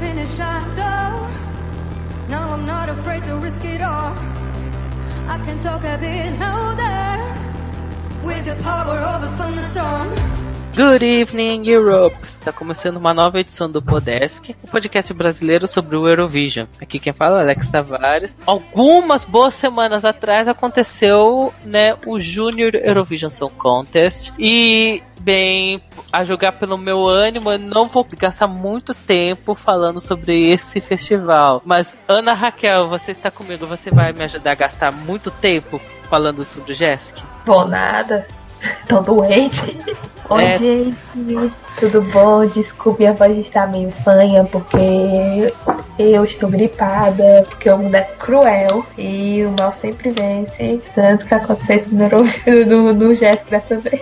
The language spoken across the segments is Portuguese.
finish, I know. No, I'm not afraid to risk it all. I can talk a bit louder with the power of a thunderstorm. Good evening, Europe! Está começando uma nova edição do Podesk, o podcast brasileiro sobre o Eurovision. Aqui quem fala é Alex Tavares. Algumas boas semanas atrás aconteceu né, o Junior Eurovision Song Contest e bem, a jogar pelo meu ânimo, eu não vou gastar muito tempo falando sobre esse festival. Mas, Ana Raquel, você está comigo, você vai me ajudar a gastar muito tempo falando sobre o Jessic? Vou nada. Tô doente. Oi, É. gente. Tudo bom? Desculpe a voz estar meio fanha, porque eu estou gripada, porque o mundo é cruel e o mal sempre vence. Tanto que aconteceu isso no, no, no Jéssica dessa vez.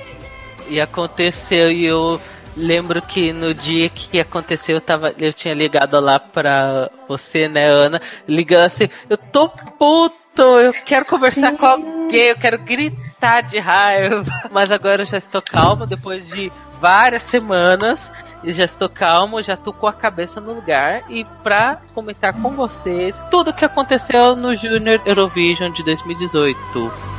E aconteceu e eu lembro que no dia que aconteceu eu, tava, eu tinha ligado lá pra você, né, Ana? Ligando assim, eu tô puto, eu quero conversar com alguém, eu quero gritar de raiva. Mas agora eu já estou calmo depois de várias semanas. Já estou calmo, já tô com a cabeça no lugar e pra comentar com vocês tudo o que aconteceu no Junior Eurovision de 2018.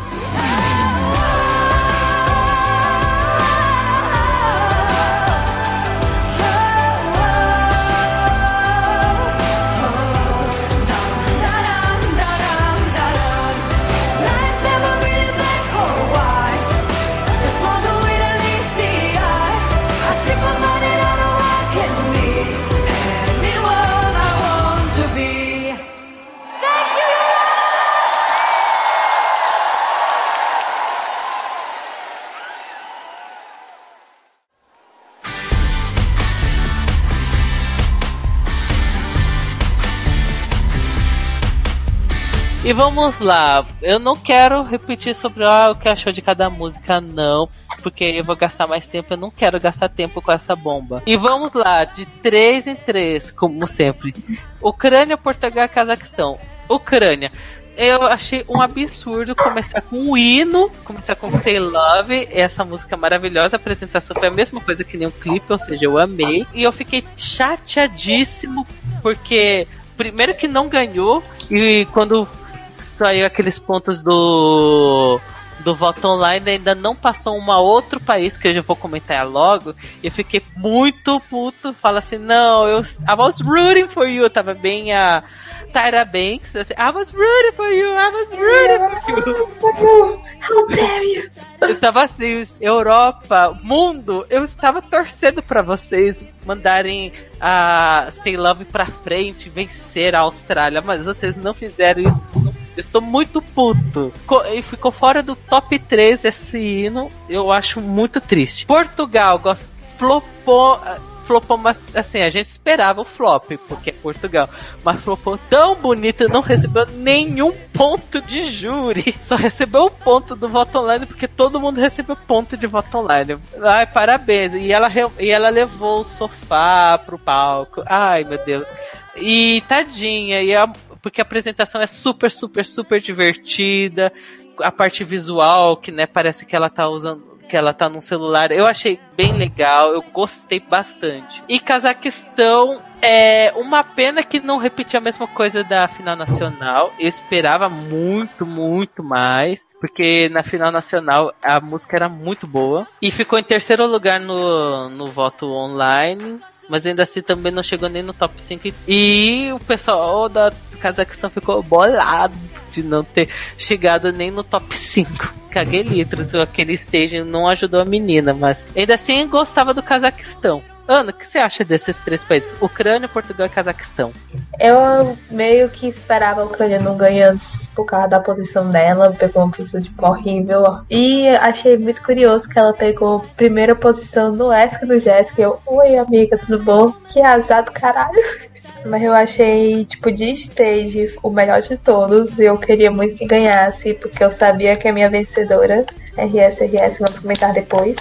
E vamos lá, eu não quero repetir sobre ah, o que achou de cada música, não, porque eu vou gastar mais tempo, eu não quero gastar tempo com essa bomba. E vamos lá, de 3 em 3, como sempre. Ucrânia, Portugal, Cazaquistão. Ucrânia. Eu achei um absurdo começar com o hino, começar com Say Love, essa música maravilhosa. A apresentação foi a mesma coisa que nem o clipe, ou seja, eu amei. E eu fiquei chateadíssimo, porque primeiro que não ganhou, e quando saiu aqueles pontos do do voto online ainda não passou um outro país que eu já vou comentar logo e eu fiquei muito puto fala assim não eu I was rooting for you tava bem a Tyra Banks assim, I was rooting for you I was rooting for you How dare you? eu tava assim, Europa, mundo, eu estava torcendo pra vocês mandarem a Say Love pra frente, vencer a Austrália, mas vocês não fizeram isso. isso não- eu Estou muito puto. E ficou fora do top 3 esse hino. Eu acho muito triste. Portugal gost- flopou. Flopou, mas assim, a gente esperava o flop, porque é Portugal. Mas flopou tão bonito, não recebeu nenhum ponto de júri. Só recebeu o ponto do voto online, porque todo mundo recebeu ponto de voto online. Ai, parabéns. E ela, e ela levou o sofá pro palco. Ai, meu Deus. E tadinha, e a- porque a apresentação é super, super, super divertida. A parte visual, que né, parece que ela tá usando que ela tá num celular. Eu achei bem legal, eu gostei bastante. E Cazaquistão é uma pena que não repetiu a mesma coisa da final nacional. Eu esperava muito, muito mais, porque na final nacional a música era muito boa. E ficou em terceiro lugar no, no voto online. Mas ainda assim também não chegou nem no top 5. E o pessoal da Cazaquistão ficou bolado de não ter chegado nem no top 5. Caguei litros, aquele stage não ajudou a menina, mas ainda assim gostava do Cazaquistão. Ana, o que você acha desses três países? Ucrânia, Portugal e Cazaquistão. Eu meio que esperava a Ucrânia não ganhando por causa da posição dela, pegou uma posição tipo, horrível. E achei muito curioso que ela pegou primeira posição no ESC do Jéssica. Eu, oi amiga, tudo bom? Que azar do caralho. Mas eu achei, tipo, de stage o melhor de todos. E eu queria muito que ganhasse, porque eu sabia que a minha vencedora, RS, RS, vamos comentar depois,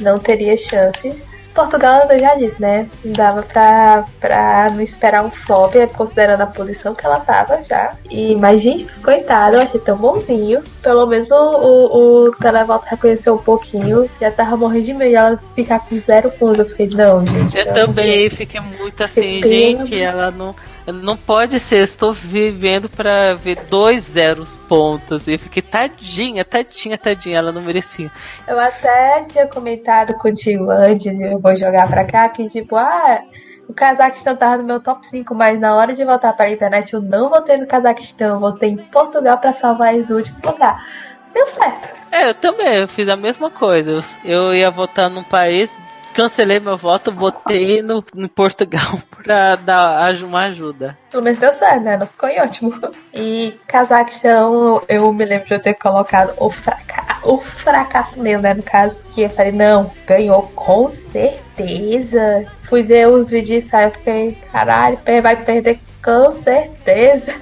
não teria chances. Portugal, eu já disse, né? Não dava pra, pra não esperar um flop, considerando a posição que ela tava já. E, mas, gente, coitado, eu achei tão bonzinho. Pelo menos o, o, o Televolta reconheceu um pouquinho. Já tava morrendo de medo ela ficar com zero pontos. Eu fiquei, não, gente. Eu também fiquei muito assim, Que pena. gente, ela não. Não pode ser, estou vivendo pra ver dois zeros pontos. E eu fiquei, tadinha, tadinha, tadinha, ela não merecia. Eu até tinha comentado contigo antes, eu vou jogar pra cá, que tipo, ah, o Cazaquistão tava no meu top 5, mas na hora de voltar pra internet eu não votei no Cazaquistão, eu votei em Portugal pra salvar eles do último lugar. Deu certo. É, eu também, eu fiz a mesma coisa. Eu, eu ia votar num país, cancelei meu voto, votei no, em Portugal pra dar uma ajuda. Pelo menos deu certo, né? Não ficou em ótimo. E Cazaquistão, eu me lembro de eu ter colocado o, fraca o fracasso meu, né? No caso, que eu falei, não, ganhou com certeza. Fui ver os vídeos e saiu, eu fiquei, caralho, vai perder com certeza.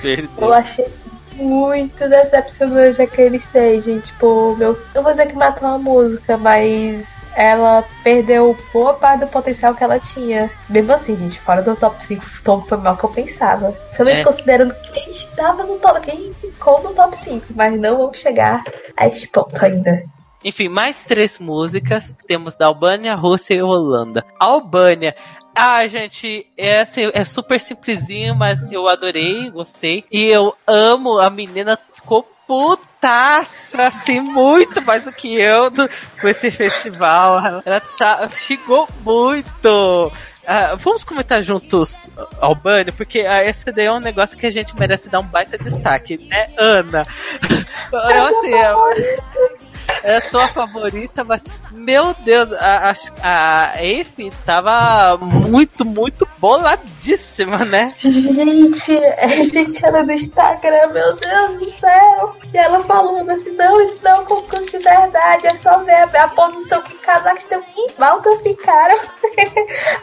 Perdeu. Eu achei muito decepcionante aquele stage. Tipo, meu. Não vou dizer que matou a música, mas ela perdeu boa parte do potencial que ela tinha. Mesmo assim, gente, fora do top 5, o Tom foi mal que eu pensava. Principalmente É. considerando quem estava no top, quem ficou no top 5. Mas não vamos chegar a este ponto ainda. Enfim, mais três músicas. Temos da Albânia, Rússia e Holanda. Albânia. Ah, gente, é, assim, é super simplesinho, mas eu adorei, gostei. E eu amo, a menina ficou putaça, assim, muito mais do que eu do, com esse festival. Ela tá, chegou muito. Ah, vamos comentar juntos, Albânia, porque ah, esse daí é um negócio que a gente merece dar um baita destaque, né, Ana? Eu, assim, eu, é a tua favorita, mas meu Deus, a, a, a Efe tava muito, muito boladíssima, né? Gente, é gente ela no Instagram, meu Deus do céu. E ela falando assim, não, isso não é um concurso de verdade, é só ver a, a posição que o Cazaquistão e Malta ficaram.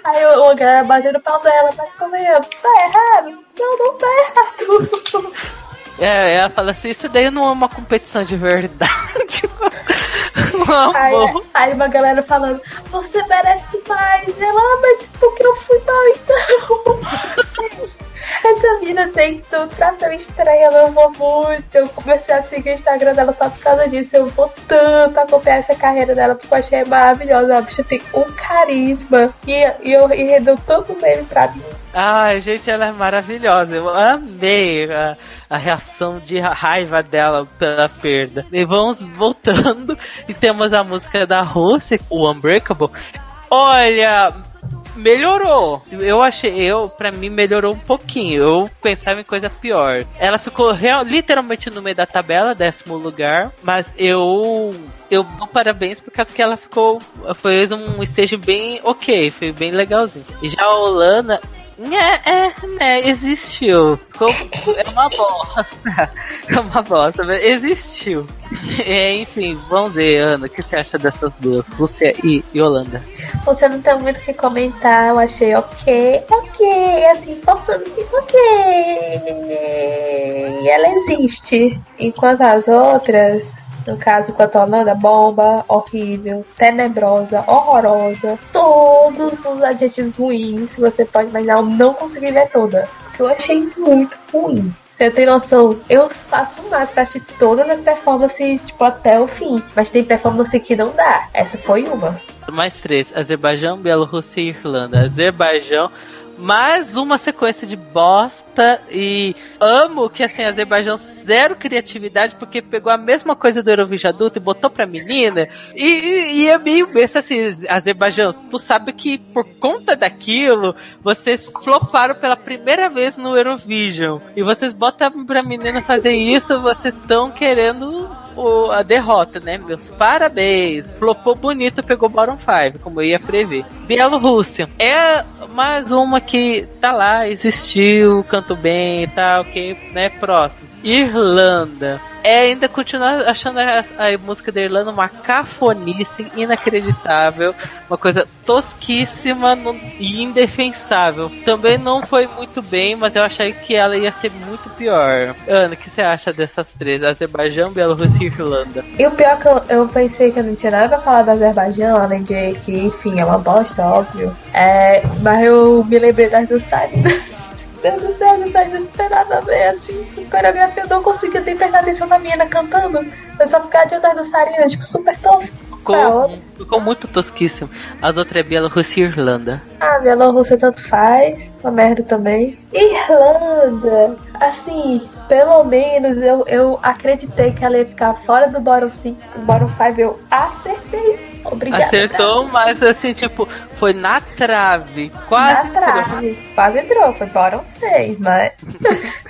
Aí o, o o pau dela, mas como é? Tá errado? Não, não tá errado. É, ela fala assim, isso daí não é uma competição de verdade. Aí, Amor. aí uma galera falando, você merece mais. Ela, ah, mas porque eu fui mal então? Gente, essa mina tem tudo pra ser estreia, eu amo muito. Eu comecei a seguir o Instagram dela só por causa disso. Eu vou tanto acompanhar essa carreira dela porque eu achei maravilhosa. A bicha tem um carisma. E, e eu e rendeu tanto meme pra mim. Ai, gente, ela é maravilhosa. Eu amei a, a reação de raiva dela pela perda. E vamos voltando. E temos a música da Rússia, o Unbreakable. Olha, melhorou. Eu achei, eu, pra mim, melhorou um pouquinho. Eu pensava em coisa pior. Ela ficou real, literalmente no meio da tabela, décimo lugar. Mas eu. Eu dou parabéns por causa que ela ficou. Fez um stage bem ok, foi bem legalzinho. E já a Holanda. É, é, né, existiu. É uma bosta. É uma bosta, mas existiu. É, enfim, vamos ver, Ana, o que você acha dessas duas, Rússia e, Holanda? Você não tem muito o que comentar, eu achei ok, ok, assim, forçando assim, ok. Ela existe. Enquanto as outras, no caso com a Holanda, bomba, horrível, tenebrosa, horrorosa, todos os adjetivos ruins que você pode imaginar, eu não consegui ver toda. Eu achei muito ruim. Você tem noção? Eu faço mais pra assistir todas as performances, tipo, até o fim. Mas tem performance que não dá. Essa foi uma. Mais três: Azerbaijão, Bielorrússia e Irlanda. Azerbaijão, mais uma sequência de bosta. E amo que assim, Azerbaijão zero criatividade, porque pegou a mesma coisa do Eurovision adulto e botou pra menina. E, e, e é meio besta assim, Azerbaijão. Tu sabe que por conta daquilo, vocês floparam pela primeira vez no Eurovision. E vocês botam pra menina fazer isso, vocês estão querendo o- a derrota, né? Meus parabéns. Flopou bonito, pegou bottom 5, como eu ia prever. Bielorrússia é mais uma que tá lá, existiu, canto bem, tá ok, né? Próximo. Irlanda. É ainda continuar achando a, a música da Irlanda uma cafonice inacreditável, uma coisa tosquíssima e indefensável. Também não foi muito bem, mas eu achei que ela ia ser muito pior. Ana, o que você acha dessas três? Azerbaijão, Bielorrússia e Irlanda. E o pior é que eu, eu pensei que eu não tinha nada pra falar do Azerbaijão, além de que, enfim, é uma bosta, óbvio. É, mas eu me lembrei das do céu, dançarinas não tem nada a ver, assim. Com coreografia eu não conseguia nem prestar atenção na minha cantando. Eu só ficava de das dançarinas, tipo, super tosco. Ficou, outra. ficou muito tosquíssimo. As outras é Bielorrússia e Irlanda. Ah, Bielorrússia tanto faz, uma merda também. Irlanda, assim, pelo menos eu, eu acreditei que ela ia ficar fora do bottom 5, do bottom 5, eu acertei. Obrigada. Acertou, mas assim, tipo, foi na trave. Quase Na entrou. trave. Quase entrou, foi bottom 6, mas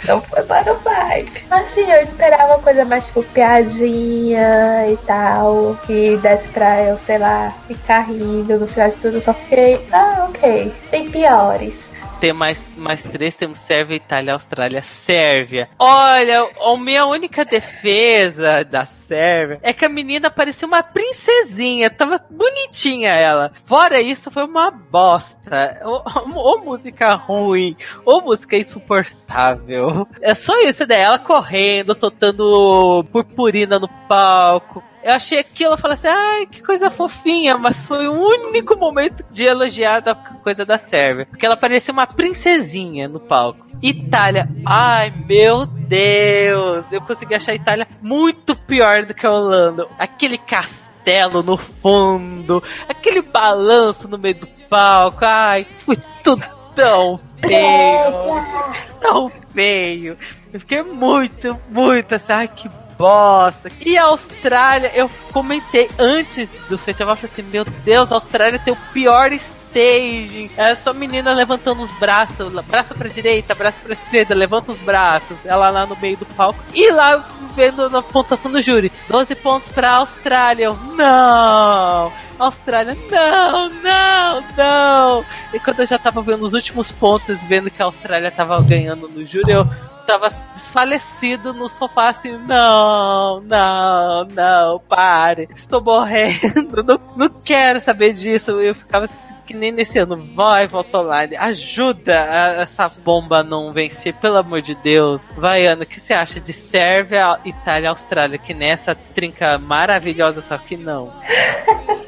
não foi bottom 5. Assim, eu esperava uma coisa mais tipo piadinha e tal, que desse pra eu, sei lá, ficar rindo no final de tudo. Eu só fiquei, ah, ok, tem piores. Tem mais, mais três, temos Sérvia, Itália, Austrália, Sérvia. Olha, a minha única defesa da Sérvia é que a menina parecia uma princesinha, tava bonitinha ela. Fora isso, foi uma bosta. Ou, ou música ruim, ou música insuportável. É só isso daí, ela correndo, soltando purpurina no palco. Eu achei aquilo, eu falei assim, ai, que coisa fofinha, mas foi o único momento de elogiar da coisa da Sérvia. Porque ela parecia uma princesinha no palco. Itália, ai meu Deus, eu consegui achar a Itália muito pior do que a Holanda. Aquele castelo no fundo, aquele balanço no meio do palco, ai, foi tudo tão feio tão feio. Eu fiquei muito, muito assim, ai que bosta. E a Austrália, eu comentei antes do festival, falei assim, meu Deus, a Austrália tem o pior staging. É só menina levantando os braços, braço pra direita, braço pra esquerda, levanta os braços. Ela lá no meio do palco. E lá vendo na pontuação do júri, 12 pontos pra Austrália. Eu, não! Austrália, não, não, não! E quando eu já tava vendo os últimos pontos, vendo que a Austrália tava ganhando no júri, eu tava desfalecido no sofá assim, não, não, não, pare, estou morrendo, não, não quero saber disso. Eu ficava assim, que nem nesse ano, vai, volta online, ajuda a- essa bomba a não vencer, pelo amor de Deus. Vai, Ana, o que você acha de Sérvia, Itália Austrália, que nessa trinca maravilhosa, só que não?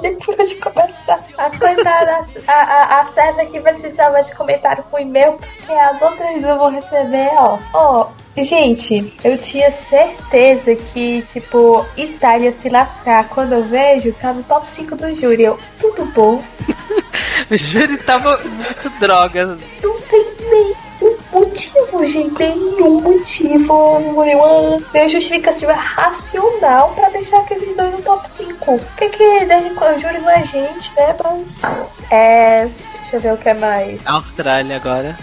Nem por onde começar. A coitada, a, a, a Sérvia aqui vai ser salva de comentário com e-mail, porque as outras eu vou receber, ó. Ó, gente, eu tinha certeza que, tipo, Itália se lascar. Quando eu vejo, tá no top 5 do júri. Eu, tudo bom? O júri tava muito droga. Não tem nenhum motivo, gente. Nenhum motivo. Nenhuma, nenhuma justificativa racional pra deixar aqueles dois no top 5. O que que desde quando o júri não é gente, né? Mas. É. Deixa eu ver o que é mais. Austrália agora.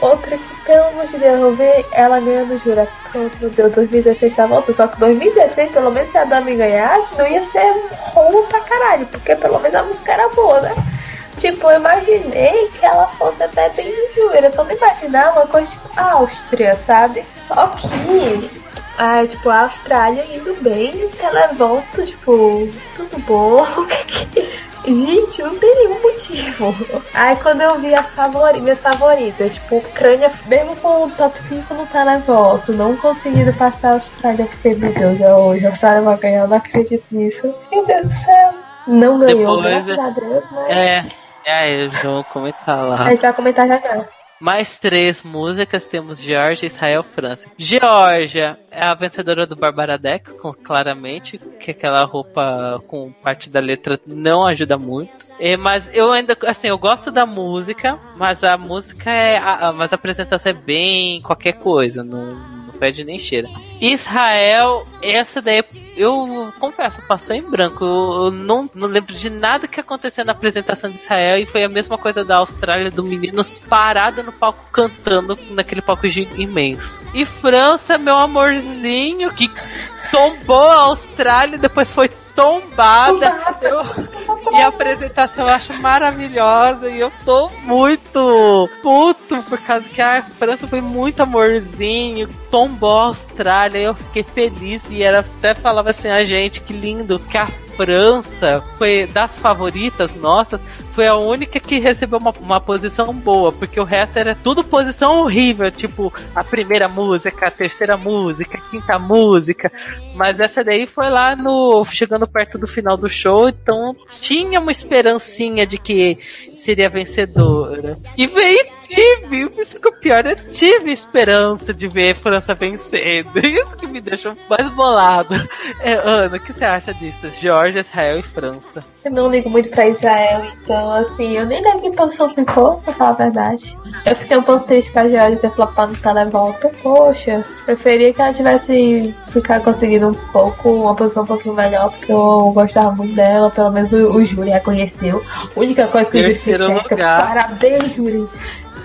Outra que, pelo amor de Deus, eu vi ela ganhando júri. Pronto, meu Deus, 2016 tá volta. Só que 2016, pelo menos se a Dami ganhasse, não ia ser rolo pra caralho. Porque pelo menos a música era boa, né? Tipo, eu imaginei que ela fosse até bem. Eu só não imaginava uma coisa tipo Áustria, sabe? Que. Ah, tipo, a Austrália indo bem no televoto, tipo, tudo bom. O que que. Gente, não tem nenhum motivo. Aí quando eu vi as favori minhas favoritas, tipo, Ucrânia, mesmo com o top 5 no televoto, não conseguindo passar a Austrália, fiquei, meu Deus, é hoje, a Austrália vai ganhar, eu não acredito nisso. Meu Deus do céu. Não ganhou, Depois, graças a Deus, mas. É, é aí, João, comentar lá. A gente vai comentar já já. Mais três músicas, temos Georgia, Israel, França. Georgia é a vencedora do Barbaradex, com, claramente, que aquela roupa com parte da letra não ajuda muito. É, mas eu ainda, assim, eu gosto da música, mas a música é, a, mas a apresentação é bem qualquer coisa, não fede nem cheira. Israel, essa daí, eu confesso, passou em branco. Eu, não, não lembro de nada que aconteceu na apresentação de Israel e foi a mesma coisa da Austrália, do meninos parado no palco cantando naquele palco imenso. E França, meu amorzinho, que tombou a Austrália e depois foi tombada. Eu, E a apresentação eu acho maravilhosa. E eu tô muito puto por causa que a França foi muito amorzinho, tombou a Austrália, eu fiquei feliz. E era até falava assim a gente que lindo que a França foi das favoritas nossas foi a única que recebeu uma, uma posição boa, porque o resto era tudo posição horrível, tipo a primeira música, a terceira música, a quinta música. Mas essa daí foi lá no. chegando perto do final do show, então tinha uma esperancinha de que seria vencedora. E veio tive, isso que o pior, eu tive esperança de ver a França vencendo. Isso que me deixou mais bolado. É, Ana, o que você acha disso? Georgia, Israel e França. Eu não ligo muito pra Israel, então assim, eu nem lembro que posição ficou, pra falar a verdade. Eu fiquei um pouco triste com a Georgia ter flopado no televolta. Poxa, preferia que ela tivesse ficar conseguindo um pouco, uma posição um pouquinho melhor, porque eu gostava muito dela, pelo menos o, o júri reconheceu. A única coisa que fez Terceiro certo, lugar. parabéns, júri.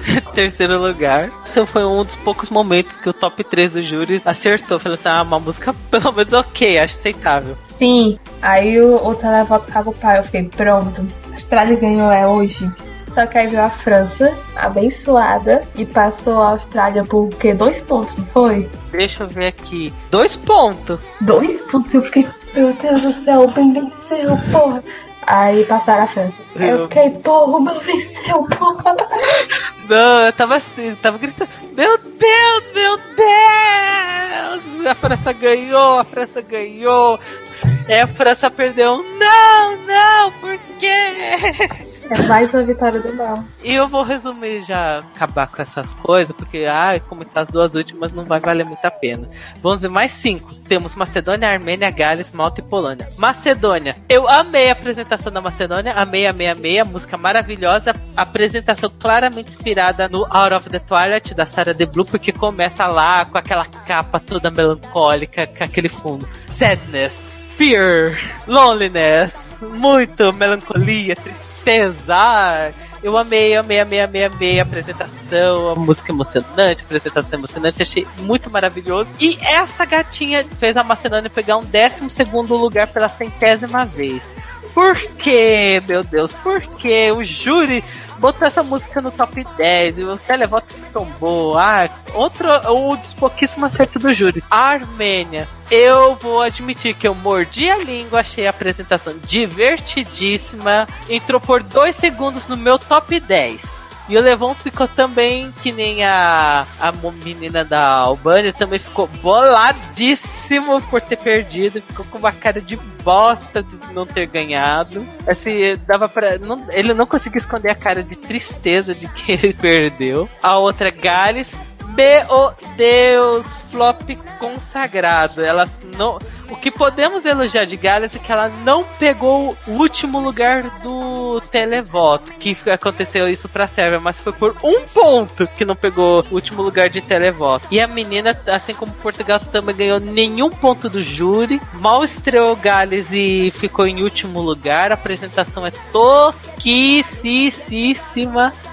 Terceiro lugar. Esse foi um dos poucos momentos que o top 3 do júri acertou. Falou assim: ah, uma música pelo menos ok, acho aceitável. Sim, aí o, o televoto cagou o pai, eu fiquei, pronto, a Austrália ganhou é hoje. Só que aí veio a França, abençoada, e passou a Austrália por quê? Dois pontos, não foi? Deixa eu ver aqui. Dois pontos. Dois pontos, eu fiquei, meu Deus do céu, o bem venceu, porra. Aí passaram a França. Eu fiquei, porra, o meu venceu, porra. Não, eu tava assim, eu tava gritando: Meu Deus, meu Deus! A França ganhou, a França ganhou. Aí a França perdeu. Não, não, por quê? É mais uma vitória do mal. E eu vou resumir já, acabar com essas coisas, porque, ah, como tá as duas últimas, não vai valer muito a pena. Vamos ver mais cinco. Temos Macedônia, Armênia, Gales, Malta e Polônia. Macedônia. Eu amei a apresentação da Macedônia, amei, amei, amei. A música maravilhosa. Apresentação claramente inspirada no Out of the Twilight, da Sarah The Blue, porque começa lá com aquela capa toda melancólica, com aquele fundo. Sadness, fear, loneliness, muito melancolia, tristeza. Ai, Eu amei, amei, amei, amei, amei a apresentação, a música emocionante, a apresentação emocionante, achei muito maravilhoso. E essa gatinha fez a Macedônia pegar um décimo segundo lugar pela centésima vez. Por quê, meu Deus? Por quê? O júri botou essa música no top 10 e o televoto tombou. Ah, outro, um dos pouquíssimos acertos do júri. A Armênia. Eu vou admitir que eu mordi a língua, achei a apresentação divertidíssima. Entrou por dois segundos no meu top 10. E o Levon ficou também, que nem a, a menina da Albânia, também ficou boladíssimo por ter perdido. Ficou com uma cara de bosta de não ter ganhado. Assim, dava pra. Não, ele não conseguiu esconder a cara de tristeza de que ele perdeu. A outra, Gales. Meu Deus, flop consagrado. Ela não. O que podemos elogiar de Gales é que ela não pegou o último lugar do televoto. Que aconteceu isso pra Sérvia, mas foi por um ponto que não pegou o último lugar de televoto. E a menina, assim como Portugal, também ganhou nenhum ponto do júri. Mal estreou Gales e ficou em último lugar. A apresentação é tosquíssima.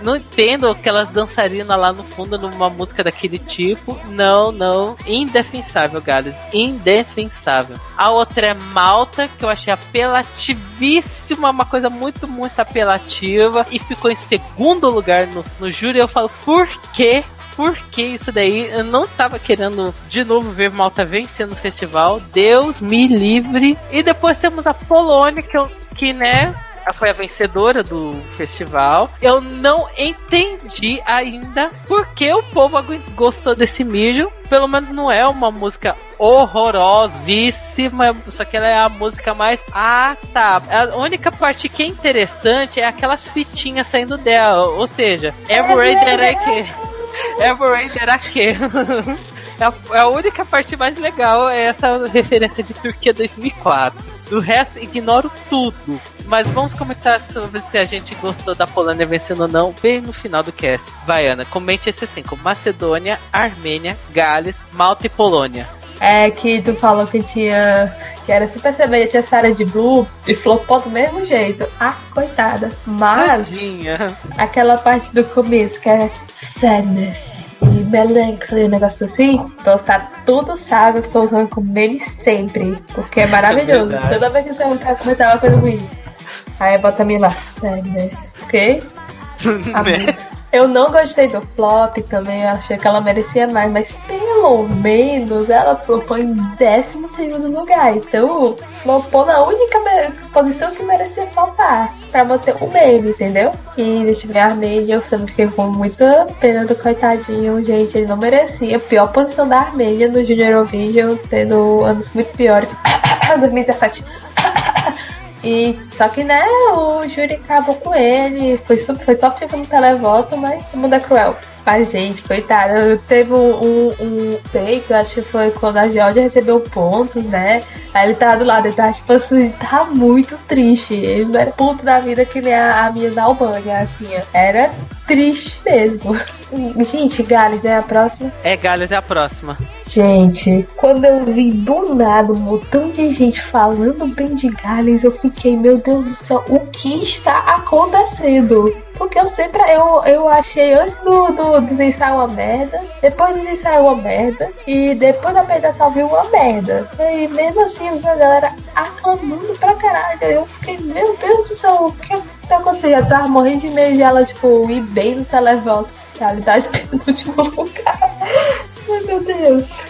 Não entendo aquelas dançarinas lá no fundo numa música daquele tipo. Não, não. Indefensável, Gales. Indefensável. A outra é Malta, que eu achei apelativíssima, uma coisa muito, muito apelativa. E ficou em segundo lugar no, no júri. Eu falo, por quê? Por que isso daí? Eu não tava querendo de novo ver Malta vencendo o festival. Deus me livre. E depois temos a Polônia, que, eu, que né, foi a vencedora do festival. Eu não entendi ainda por que o povo gostou desse mijo. Pelo menos não é uma música horrorosíssima, só que ela é a música mais. Ah, tá. A única parte que é interessante é aquelas fitinhas saindo dela. Ou seja, Every That I Can. Every I Can. É a, é a única parte mais legal é essa referência de Turquia 2004. Do resto, ignoro tudo. Mas vamos comentar sobre se a gente gostou da Polônia vencendo ou não, bem no final do cast. Vai, Ana, comente esses cinco: Macedônia, Armênia, Gales, Malta e Polônia. É que tu falou que tinha. que era super semelhante a Sarah de Blue e flopou do mesmo jeito. Ah, coitada. Mas Tadinha. aquela parte do começo que é sadness e melancholy, um negócio assim. Então tá tudo sábio, estou usando como meme sempre. Porque é maravilhoso. verdade. Toda vez que eu quero comentar uma coisa ruim. Aí bota a minha lá, sério, né? Ok? Tá Né? Eu não gostei do flop também, achei que ela merecia mais, mas pelo menos ela flopou em 12 lugar. Então, flopou na única posição que merecia flopar, pra manter o meme, entendeu? E deixa eu ver a Armênia, eu também fiquei com muita pena do coitadinho, gente, ele não merecia. Pior posição da Armênia no Junior Eurovision, tendo anos muito piores. 2017. E só que né, o júri acabou com ele, foi, foi top 5 no televoto, mas o mundo é cruel. Mas, gente, coitada, teve um, um, take, eu acho que foi quando a Georgia recebeu pontos, né? Aí ele tava do lado, ele tava tipo assim, tá muito triste. Ele não era puto da vida que nem a, a minha da Albânia, assim, era triste mesmo. Gente, Gales, é a próxima? É, Gales é a próxima. Gente, quando eu vi do nada um montão de gente falando bem de Gales, eu fiquei, meu Deus do céu, o que está acontecendo? Porque eu sempre, eu, eu achei antes do, do, dos ensaios uma merda, depois dos ensaios uma merda, e depois da apresentação viu uma merda. E mesmo assim eu vi a galera aclamando pra caralho. Eu fiquei, meu Deus do céu, o que tá acontecendo? Eu tava morrendo de medo de ela, tipo, ir bem no televoto. Realidade, penúltimo lugar.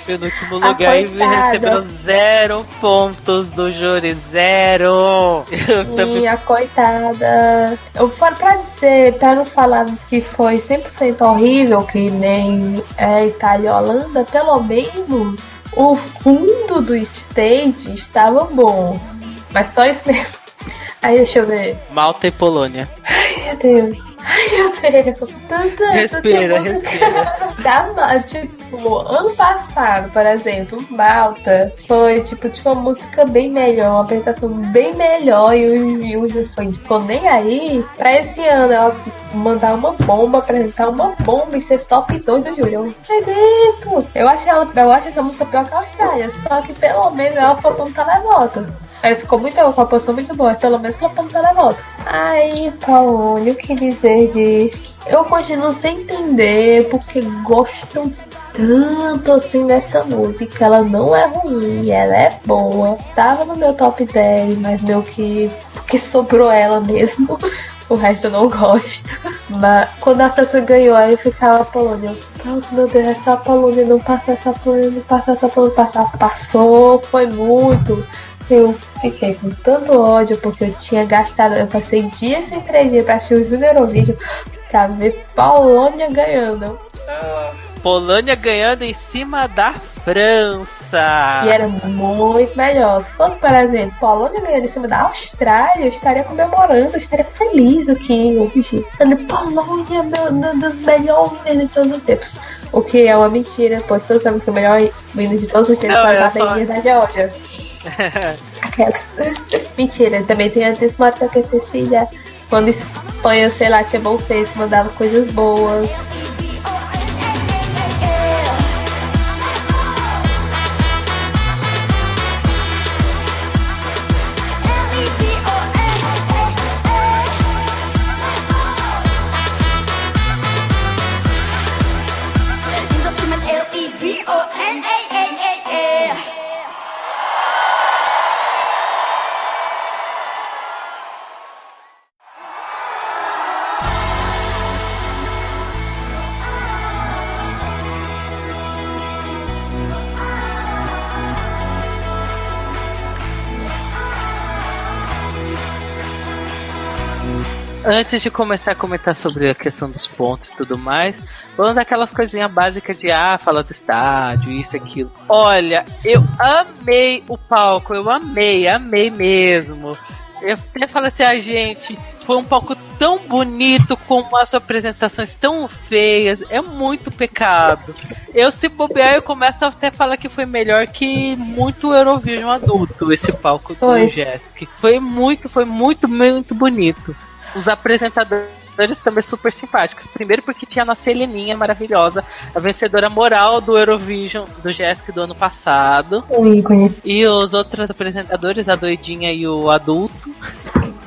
Penúltimo lugar e coitada. recebeu zero pontos do júri. Zero! Eu também E a coitada. Eu falo pra dizer, pra não falar que foi 100% horrível, que nem é, Itália e Holanda, pelo menos o fundo do stage estava bom. Mas só isso mesmo. Aí deixa eu ver. Malta e Polônia. Ai, meu Deus. Meu Deus. Tanta, Respira, tanta respira. Dá, ma- tipo, ano passado, por exemplo, Malta foi, tipo, tinha uma música bem melhor, uma apresentação bem melhor e o, Júlio foi, ficou nem aí. Pra esse ano ela mandar uma bomba, apresentar uma bomba e ser top 2 do Júlio. Eu acredito! Eu acho, ela, eu acho essa música pior que a Austrália, só que pelo menos ela foi no televoto. Ela ficou muito, com uma posição muito boa, pelo menos ela foi no televoto. Aí, Paulone, o que dizer de. Eu continuo sem entender porque gostam tanto assim dessa música. Ela não é ruim, ela é boa. Tava no meu top 10, mas meu que. Porque sobrou ela mesmo. O resto eu não gosto. Mas quando a França ganhou, aí ficava a Polônia. Pronto, meu Deus, é só a Polônia não passar, essa Polônia não passar, essa Polônia não passar. Passou, foi muito. Eu fiquei com tanto ódio porque eu tinha gastado, eu passei dias sem 3G pra assistir o Junior Eurovision pra ver Polônia ganhando. Polônia ganhando em cima da França. E era muito melhor. Se fosse, por exemplo, Polônia ganhando em cima da Austrália, eu estaria comemorando, eu estaria feliz aqui hoje. Falando, Polônia, meu, meu dos melhores de todos os tempos. O que é uma mentira, pois todos sabem que o melhor winner de todos os tempos Não, foi é a só- bateria da. Mentira, também tem antes Marta que a Cecília. Quando Espanha, sei lá, tinha bom senso, mandava coisas boas. Antes de começar a comentar sobre a questão dos pontos e tudo mais, vamos aquelas coisinhas básicas de ah, falar do estádio, isso, aquilo. Olha, eu amei o palco, eu amei, amei mesmo. Eu até falei assim, a gente, foi um palco tão bonito com as apresentações tão feias, é muito pecado. Eu se bobear, eu começo a até falar que foi melhor que muito Eurovision adulto esse palco do Jessic. Foi muito, foi muito, muito bonito. Os apresentadores também super simpáticos. Primeiro porque tinha a nossa Heleninha maravilhosa, a vencedora moral do Eurovision do Jessic do ano passado. Um ícone. E os outros apresentadores, a doidinha e o adulto.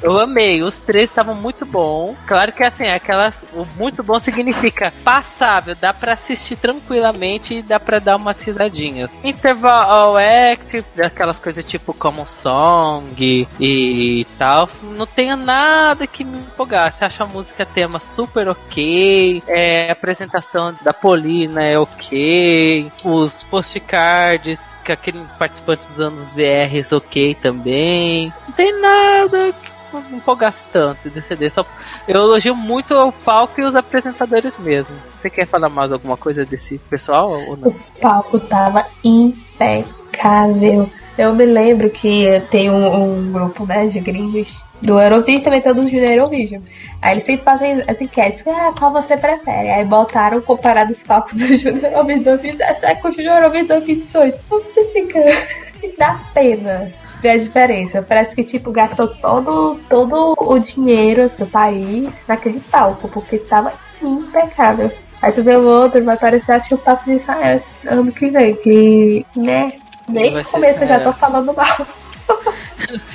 Eu amei, os três estavam muito bom. Claro que assim, aquelas. O muito bom significa passável, dá pra assistir tranquilamente e dá pra dar umas risadinhas. Interval Act, aquelas coisas tipo Common Song e tal. Não tenho nada que me empolgasse. Acho a música tema super ok. É, a apresentação da Polina é ok. Os postcards que aquele participante usando os VRs ok também. Não tem nada que me empolgasse tanto de CD. Só, eu elogio muito o palco e os apresentadores mesmo. Você quer falar mais alguma coisa desse pessoal ou não? O palco tava impecável. Eu me lembro que tem um, um grupo né, de gringos do Eurovision, também todos do Eurovision. Aí eles sempre fazem as enquetes, ah, qual você prefere? Aí botaram comparado os palcos do Junior Eurovision 2017 com o Junior Eurovision 2018. Você fica... dá pena ver a diferença. Parece que, tipo, gastou todo, todo o dinheiro do seu país naquele palco, porque estava impecável. Aí tu vê o outro, vai parecer acho que o papo de Israel ano que vem, que, né? Nem no ser começo eu já tô falando mal.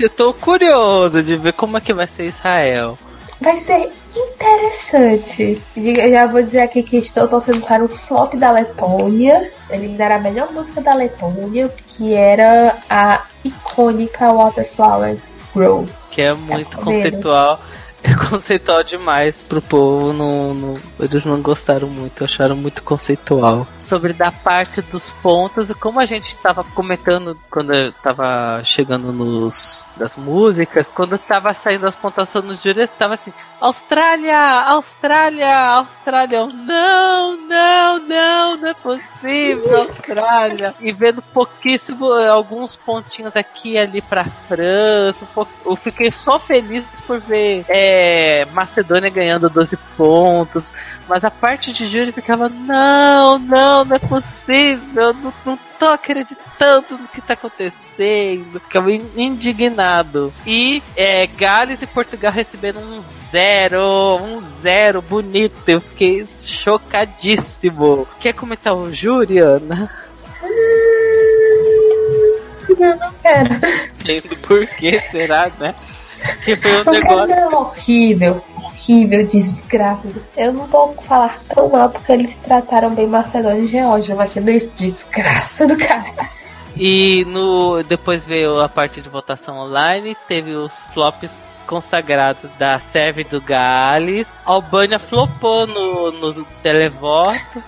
Eu tô curioso de ver como é que vai ser Israel. Vai ser interessante. Já vou dizer aqui que estou torcendo para o flop da Letônia. Eliminar a melhor música da Letônia, que era a icônica Waterflower Grow. Que é muito com conceitual. É conceitual demais pro povo. Não, não- eles não gostaram muito, acharam muito conceitual. Sobre da parte dos pontos, e como a gente tava comentando quando eu tava chegando nos das músicas, quando tava saindo as pontuações nos júris, tava assim, Austrália, Austrália, Austrália, não, não, não, não é possível, Austrália. E vendo pouquíssimo, eh, alguns pontinhos aqui e ali pra França, um pouco- eu fiquei só feliz por ver é, Macedônia ganhando 12 pontos, mas a parte de júri ficava, não, não, não é possível, não, não tô acreditando no que tá acontecendo. Ficava in- indignado. E é, Gales e Portugal receberam um zero, um zero bonito. Eu fiquei chocadíssimo. Quer comentar o júri, Ana? Não, não quero. Entendo por que será, né? Que foi um Não quero negócio. não, horrível. Horrível, desgraça. Eu não vou falar tão mal porque eles trataram bem Macedônia e Geórgia, mas que desgraça do cara. E no depois veio a parte de votação online, teve os flops consagrados da Sérvia do Gales. A Albânia flopou no, no televoto.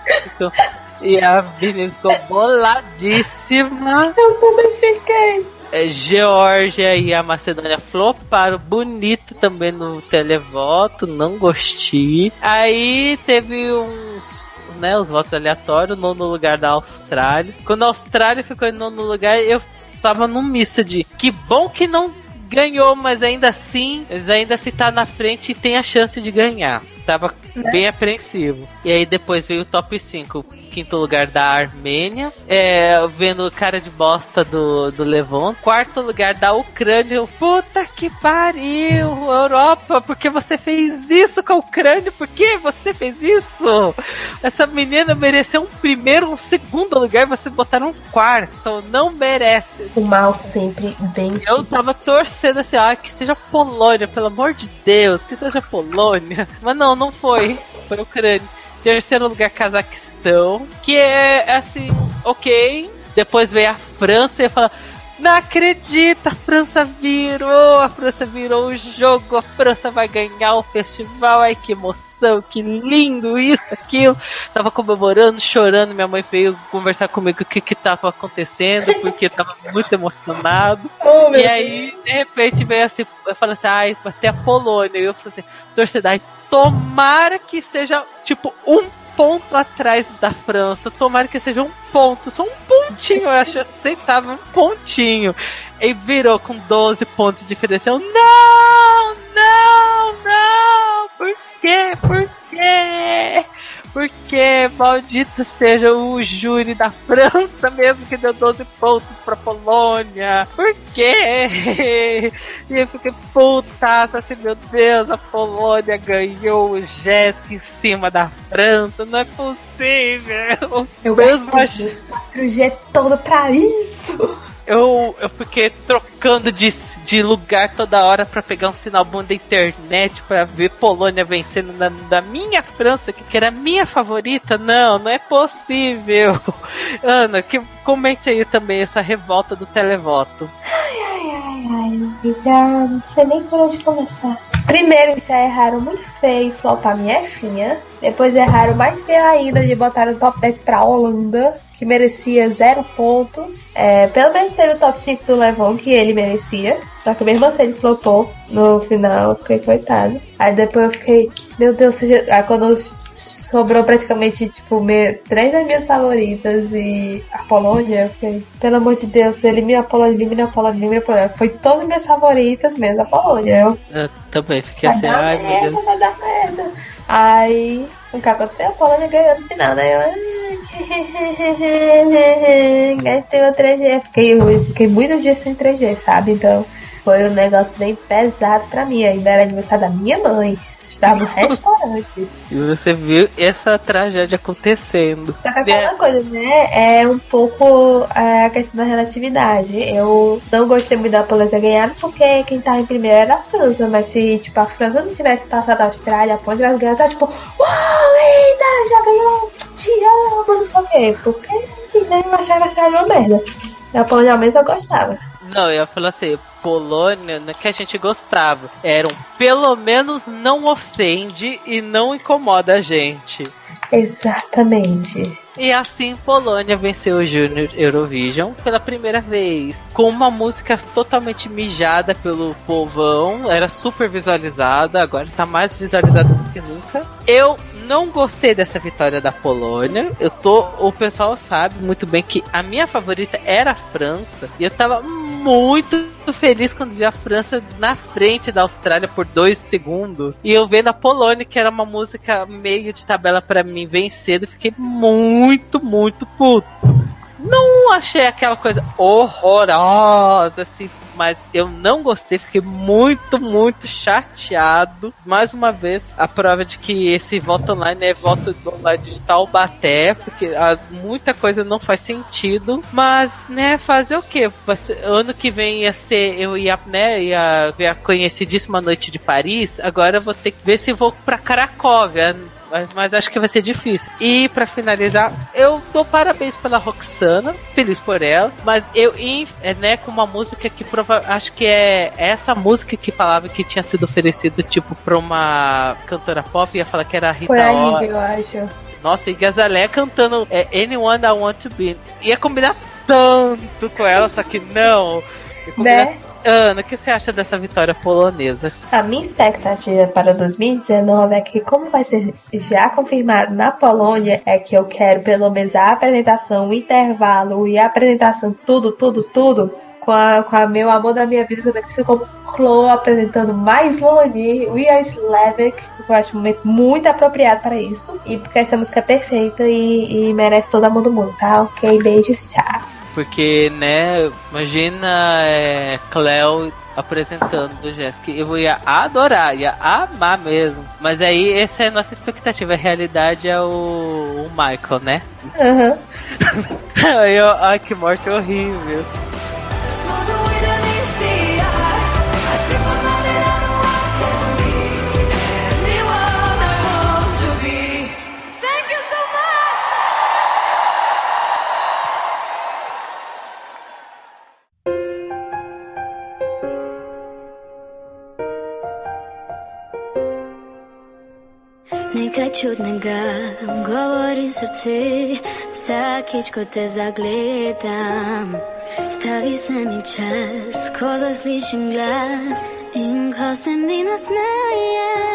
E a menina ficou boladíssima. Eu também fiquei. É, Geórgia e a Macedônia floparam bonito também no televoto, não gostei. Aí teve uns, né, os votos aleatórios, nono lugar da Austrália. Quando a Austrália ficou em nono lugar, eu tava num misto de que bom que não ganhou, mas ainda assim, ainda se tá na frente e tem a chance de ganhar. Tava bem apreensivo. E aí depois veio o top 5. Quinto lugar da Armênia. É, vendo o cara de bosta do, do Levant. Quarto lugar da Ucrânia. Eu, Puta que pariu, Europa, por que você fez isso com a Ucrânia? Por que você fez isso? Essa menina mereceu um primeiro, um segundo lugar, você botaram um quarto. Não merece. O mal sempre vence. Eu tava torcendo assim, ah, que seja Polônia, pelo amor de Deus, que seja Polônia. Mas não, não foi. Foi Ucrânia. Terceiro lugar, Cazaquistão. Que é assim, ok. Depois veio a França e eu falo. Não acredita, a França virou, a França virou o jogo, a França vai ganhar o festival, ai que emoção, que lindo isso, aquilo. Tava comemorando, chorando, minha mãe veio conversar comigo o que que tava acontecendo, porque tava muito emocionado. Oh, E aí, de repente, veio assim, eu falei assim, ai, vai ter a Polônia. E eu falei assim, torcedor, tomara que seja, tipo, um ponto atrás da França. Tomara que seja um ponto, só um pontinho, eu acho aceitável, um pontinho. E virou com 12 pontos de diferença. Eu, não, não, não, por quê, por quê? Porque maldito seja o júri da França mesmo que deu 12 pontos pra Polônia. Por quê? E eu fiquei putaça assim, meu Deus, a Polônia ganhou o Jéssica em cima da França. Não é possível. Eu mesmo gastei ach- 4G todo pra isso. eu, eu fiquei trocando de, de lugar toda hora pra pegar um sinal bom da internet pra ver Polônia vencendo na, da minha França, que, que era minha favorita? Não, não é possível. Ana, que, comente aí também essa revolta do televoto. Ai, ai, ai, já não sei nem por onde começar. Primeiro, já erraram muito feio flopar minha Finha. Depois erraram mais feio ainda de botar o top 10 pra Holanda, que merecia zero pontos. É, pelo menos teve o top 5 do Levon, que ele merecia. Só que mesmo assim ele flopou no final, eu fiquei coitado. Aí depois eu fiquei, meu Deus, seja... aí quando sobrou praticamente, tipo, me... três das minhas favoritas e a Polônia, eu fiquei, pelo amor de Deus, elimina a Polônia, elimina a Polônia, elimina a Polônia. Foi todas as minhas favoritas mesmo, a Polônia. Eu, Eu também fiquei assim, ai meu merda, Deus. vai dar merda. Aí, o que aconteceu? A Polônia ganhou no final, né? Eu, gastei o 3G. Fiquei, eu fiquei muitos dias sem 3G, sabe? Então, foi um negócio bem pesado pra mim. Ainda era aniversário da minha mãe. Estava no restaurante. E você viu essa tragédia acontecendo. Só que aquela coisa, né? É um pouco é, a questão da relatividade. Eu não gostei muito da Polônia ter ganhado porque quem tava em primeiro era a França. Mas se, tipo, a França não tivesse passado a Austrália, a Polônia tivesse ganhado, tá tipo, uau, linda, já ganhou, te amo, não sei o quê. Porque, enfim, né? Eu achava a Austrália uma merda. E a Polônia menos eu gostava. Não, eu ia falar assim, Polônia, é que a gente gostava. Eram, pelo menos não ofende e não incomoda a gente. Exatamente. E assim Polônia venceu o Junior Eurovision pela primeira vez. Com uma música totalmente mijada pelo povão. Era super visualizada, agora tá mais visualizada do que nunca. Eu não gostei dessa vitória da Polônia. Eu tô. O pessoal sabe muito bem que a minha favorita era a França. E eu tava muito feliz quando vi a França na frente da Austrália por dois segundos. E eu vendo a Polônia, que era uma música meio de tabela pra mim vencer, fiquei muito, muito puto. Não achei aquela coisa horrorosa, assim, mas eu não gostei, fiquei muito, muito chateado. Mais uma vez, a prova de que esse voto online é voto online digital baté, porque as, muita coisa não faz sentido. Mas, né, fazer o quê? Ano que vem ia ser, eu ia, né, ia ver a conhecidíssima noite de Paris, agora eu vou ter que ver se vou pra Cracóvia. Mas, mas acho que vai ser difícil. E pra finalizar, eu dou parabéns pela Roxana, feliz por ela, mas eu é, né, com uma música que prova acho que é essa música que falava que tinha sido oferecido tipo pra uma cantora pop, ia falar que era a Rita Foi a Ora. Eu acho. Nossa, e Gazalé cantando é, Anyone I Want to Be. Ia combinar tanto com ela, só que não. Ia combinar- Né? Ana, o que você acha dessa vitória polonesa? A minha expectativa para 2019 é que, como vai ser já confirmado na Polônia, é que eu quero pelo menos a apresentação, o intervalo e a apresentação, tudo, tudo, tudo, com a, com a meu amor da minha vida também, que se como Chloe apresentando mais longe, We Are Slavic, eu acho um momento muito apropriado para isso, e porque essa música é perfeita e, e merece todo amor do mundo, tá? Ok, beijos, tchau. Porque, né, imagina é, Cleo apresentando o Jéssica. Eu ia adorar, ia amar mesmo. Mas aí, essa é a nossa expectativa. A realidade é o, o Michael, né? Aham. Aí eu, ai, que morte horrível. Čudnega govori srce, vsakič, ko te zagledam. Stavi se mi čas, ko zaslišim glas in ko se mi nasmeješ.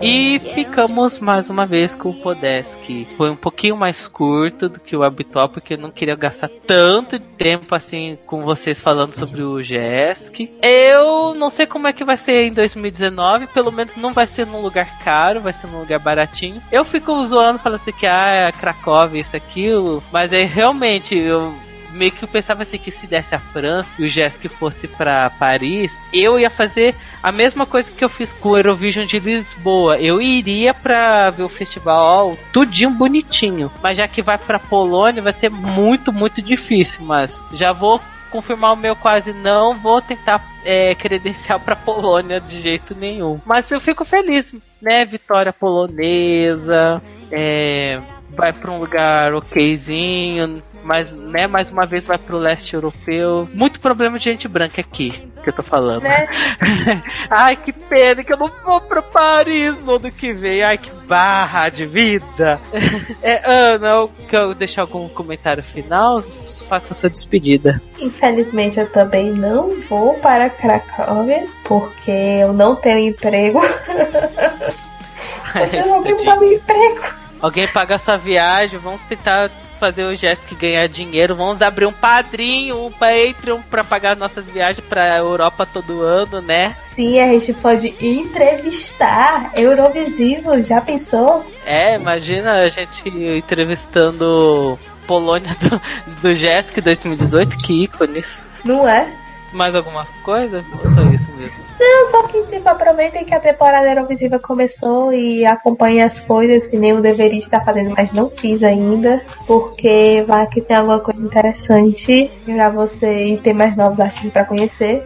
E ficamos mais uma vez com o Podesk. Foi um pouquinho mais curto do que o habitual, porque eu não queria gastar tanto tempo assim com vocês falando sobre o Jesk. Eu não sei como é que vai ser em 2019, pelo menos não vai ser num lugar caro, vai ser num lugar baratinho. Eu fico zoando, falando assim que ah, é Cracóvia, isso, aquilo, mas aí realmente eu meio que eu pensava assim que se desse a França e o Jesk fosse pra Paris, eu ia fazer a mesma coisa que eu fiz com o Eurovision de Lisboa. Eu iria pra ver o festival tudinho bonitinho. Mas já que vai pra Polônia vai ser muito, muito difícil. Mas já vou confirmar o meu quase não, vou tentar é, credencial pra Polônia de jeito nenhum. Mas eu fico feliz, né? Vitória polonesa, é, vai pra um lugar okzinho, mas, né, mais uma vez vai pro leste europeu. Muito problema de gente branca aqui, que eu tô falando. Né? Ai, que pena que eu não vou pra Paris no ano que vem. Ai, que barra de vida. É, Ana, eu quero deixar algum comentário final? Faça sua despedida. Infelizmente eu também não vou para Cracóvia, porque eu não tenho emprego. Eu não tenho um emprego. Alguém paga essa viagem, vamos tentar fazer o Jéssica ganhar dinheiro, vamos abrir um padrinho, um Patreon pra pagar nossas viagens pra Europa todo ano, né? Sim, a gente pode entrevistar Eurovisivo, já pensou? É, imagina a gente entrevistando Polônia do, do Jéssica 2018, que ícones. Não é? Mais alguma coisa? Ou só isso mesmo? Não, só que tipo, aproveitem que a temporada Eurovisiva começou e acompanhem as coisas que nem eu deveria estar fazendo, mas não fiz ainda, porque vai que tem alguma coisa interessante pra você e ter mais novos artistas pra conhecer.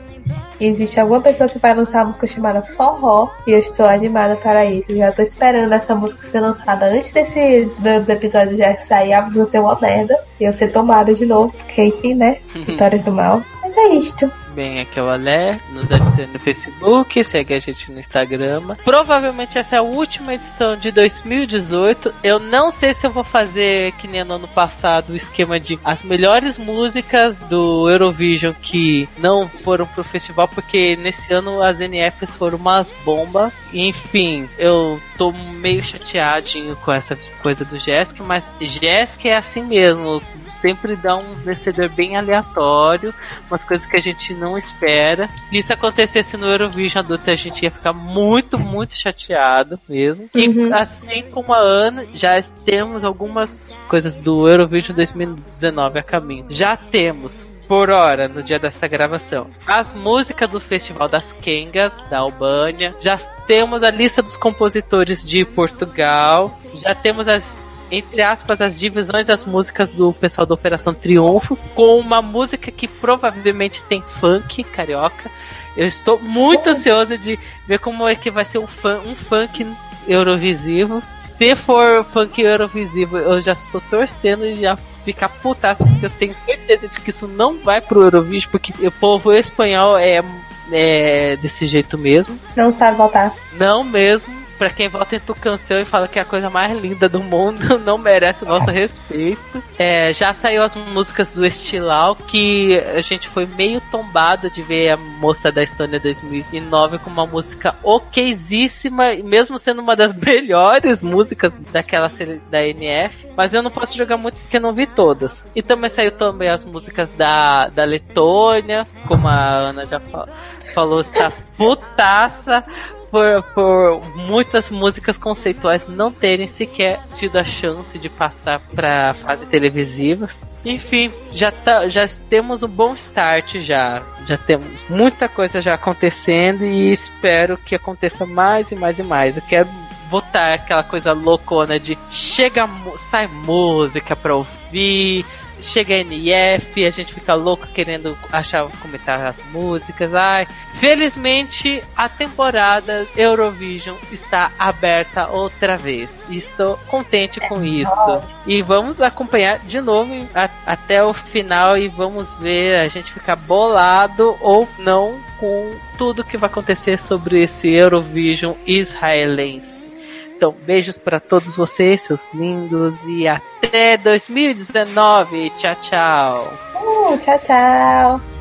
E existe alguma pessoa que vai lançar uma música chamada Forró e eu estou animada para isso. Eu já tô esperando essa música ser lançada antes desse do, do episódio já sair. A música ser uma merda e eu ser tomada de novo, porque enfim, né? Vitórias do mal. Mas é isto. Bem, aqui é o Alé, nos adicione no Facebook, segue a gente no Instagram. Provavelmente essa é a última edição de 2018. Eu não sei se eu vou fazer que nem no ano passado o esquema de as melhores músicas do Eurovision que não foram pro festival, porque nesse ano as NFs foram umas bombas. Enfim, eu tô meio chateadinho com essa coisa do Jéssica, mas Jéssica é assim mesmo sempre dá um vencedor bem aleatório, umas coisas que a gente não espera. Se isso acontecesse no Eurovision adulto, a gente ia ficar muito, muito chateado mesmo. Uhum. E assim como a Ana, já temos algumas coisas do Eurovision 2019 a caminho. Já temos por hora, no dia dessa gravação. As músicas do Festival das Kengas, da Albânia. Já temos a lista dos compositores de Portugal. Já temos as entre aspas, as divisões das músicas do pessoal da Operação Triunfo, com uma música que provavelmente tem funk carioca. Eu estou muito ansiosa de ver como é que vai ser um, fun, um funk Eurovisivo. Se for funk Eurovisivo, eu já estou torcendo e já ficar putaço, porque eu tenho certeza de que isso não vai pro Eurovision, porque o povo espanhol é, é desse jeito mesmo. Não sabe voltar. Não mesmo. Pra quem vota em Tucancel e fala que é a coisa mais linda do mundo, não merece o nosso respeito. É, já saiu as músicas do Estilau, que a gente foi meio tombado de ver a moça da Estônia 2009 com uma música okzíssima, mesmo sendo uma das melhores músicas daquela da NF. Mas eu não posso jogar muito porque eu não vi todas. E também saiu também as músicas da, da Letônia, como a Ana já fa falou, está putaça por, por muitas músicas conceituais não terem sequer tido a chance de passar para fase televisivas. Enfim, já, tá, já temos um bom start já. Já temos muita coisa já acontecendo e espero que aconteça mais e mais e mais. Eu quero botar aquela coisa loucona de chega, sai música pra ouvir, chega NF, a gente fica louco querendo achar, comentar as músicas. Ai, felizmente a temporada Eurovision está aberta outra vez. Estou contente com isso. E vamos acompanhar de novo a, até o final e vamos ver a gente ficar bolado ou não com tudo que vai acontecer sobre esse Eurovision israelense. Então, beijos para todos vocês, seus lindos, e até 2019. Tchau, tchau. Uh, tchau, tchau.